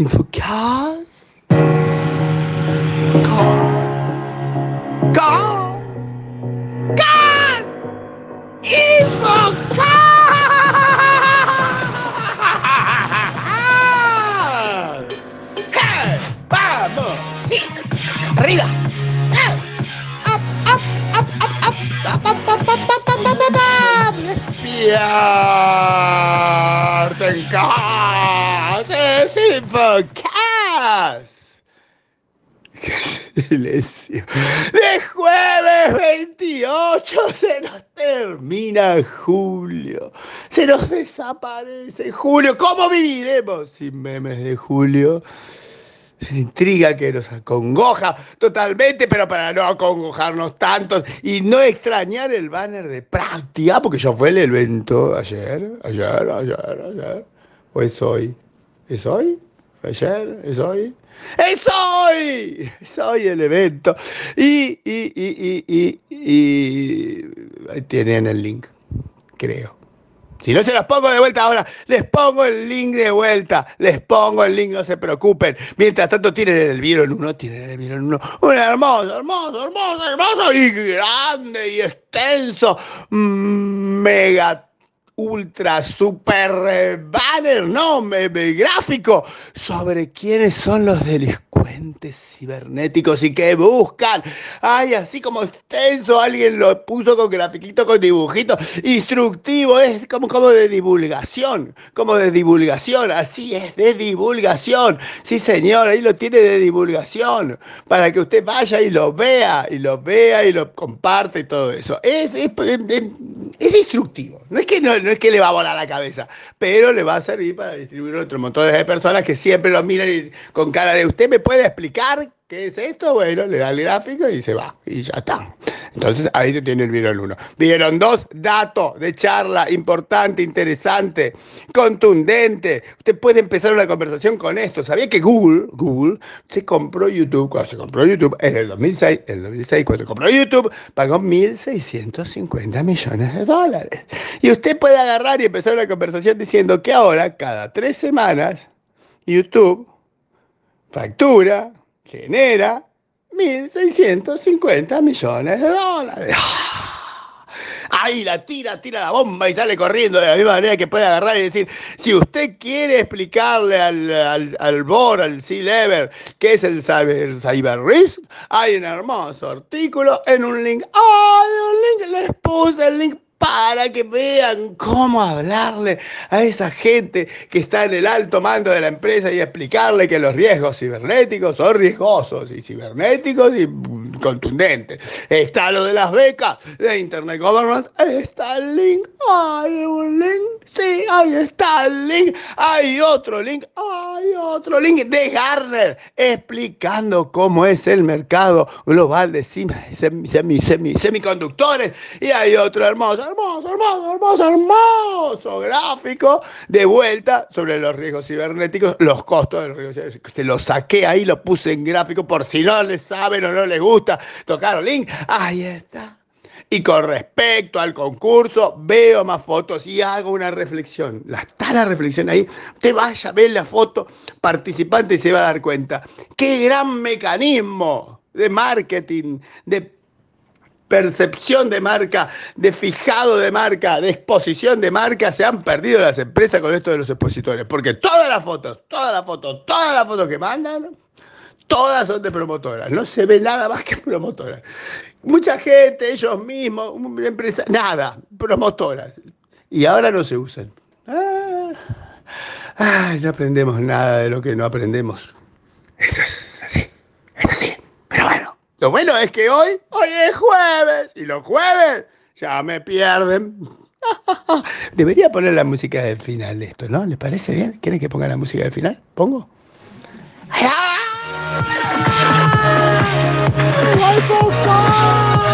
Il faut cause. cars, Cause. Cause. Vamos, chicos. Arriba. Up, up, up, up, up, up, up, up, up, up, up, up, ¡Qué silencio! ¡De jueves 28 se nos termina julio! ¡Se nos desaparece julio! ¿Cómo viviremos sin memes de julio? Una intriga que nos acongoja totalmente, pero para no acongojarnos tanto y no extrañar el banner de práctica, porque yo fue el evento ayer, ayer, ayer, ayer, o es hoy, ¿es hoy? ¿Ayer? ¿Es hoy? ¡Es hoy! Es hoy el evento. Y, y, y, y, y, ahí tienen el link, creo. Si no se los pongo de vuelta ahora, les pongo el link de vuelta. Les pongo el link, no se preocupen. Mientras tanto, tienen el Vieron uno, tienen el Vieron uno. Un hermoso, hermoso, hermoso, hermoso y grande y extenso. mm, Mega ultra super eh, banner, no, me, gráfico sobre quiénes son los delincuentes cibernéticos y qué buscan. Ay, así como extenso, alguien lo puso con grafiquito, con dibujito, instructivo, es como, como de divulgación, como de divulgación, así es, de divulgación. Sí, señor, ahí lo tiene de divulgación, para que usted vaya y lo vea, y lo vea y lo comparte y todo eso. Es, es, es- es instructivo, no es, que no, es que le va a volar la cabeza, pero le va a servir para distribuir a otros montones de personas que siempre lo miran con cara de usted me puede explicar qué es esto, bueno, le da el gráfico y se va, y ya está. Entonces ahí te tiene el Vieron 1. Vieron 2, dato de charla importante, interesante, contundente. Usted puede empezar una conversación con esto. ¿Sabía que Google, Google, se compró YouTube, cuando se compró YouTube en el 2006, en el 2006 cuando compró YouTube, pagó 1.650 millones de dólares. Y usted puede agarrar y empezar una conversación diciendo que ahora, cada tres semanas, YouTube factura, genera 1.650 millones de dólares. Ahí la tira, tira la bomba y sale corriendo de la misma manera que puede agarrar y decir, si usted quiere explicarle al, al, al BOR, al C-Lever, qué es el cyber, cyber risk, hay un hermoso artículo en un link. ¡Ay, un link! Les puse el link para que vean cómo hablarle a esa gente que está en el alto mando de la empresa y explicarle que los riesgos cibernéticos son riesgosos y cibernéticos y contundentes. Está lo de las becas de Internet Governance, está el link, hay un link, sí, ahí está el link, hay otro link, hay otro link de Garner explicando cómo es el mercado global de semi- semi- semi- semi- semiconductores y hay otro hermoso, hermoso, hermoso, hermoso, hermoso gráfico de vuelta sobre los riesgos cibernéticos, los costos de los riesgos. Se lo saqué ahí, lo puse en gráfico por si no les saben o no les gusta tocar el link. Ahí está. Y con respecto al concurso, veo más fotos y hago una reflexión. Está la reflexión ahí. Usted vaya a ver la foto participante y se va a dar cuenta. Qué gran mecanismo de marketing, de percepción de marca, de fijado de marca, de exposición de marca, se han perdido las empresas con esto de los expositores. Porque todas las fotos, todas las fotos, todas las fotos que mandan, todas son de promotoras. No se ve nada más que promotoras. Mucha gente, ellos mismos, empresas, nada, promotoras. Y ahora no se usan. Ah, ay, no aprendemos nada de lo que no aprendemos. Eso es así, es así. Pero bueno, lo bueno es que hoy, hoy es jueves, y los jueves ya me pierden. Debería poner la música del final de esto, ¿no? ¿Les parece bien? ¿Quieren que ponga la música del final? ¿Pongo? That's okay.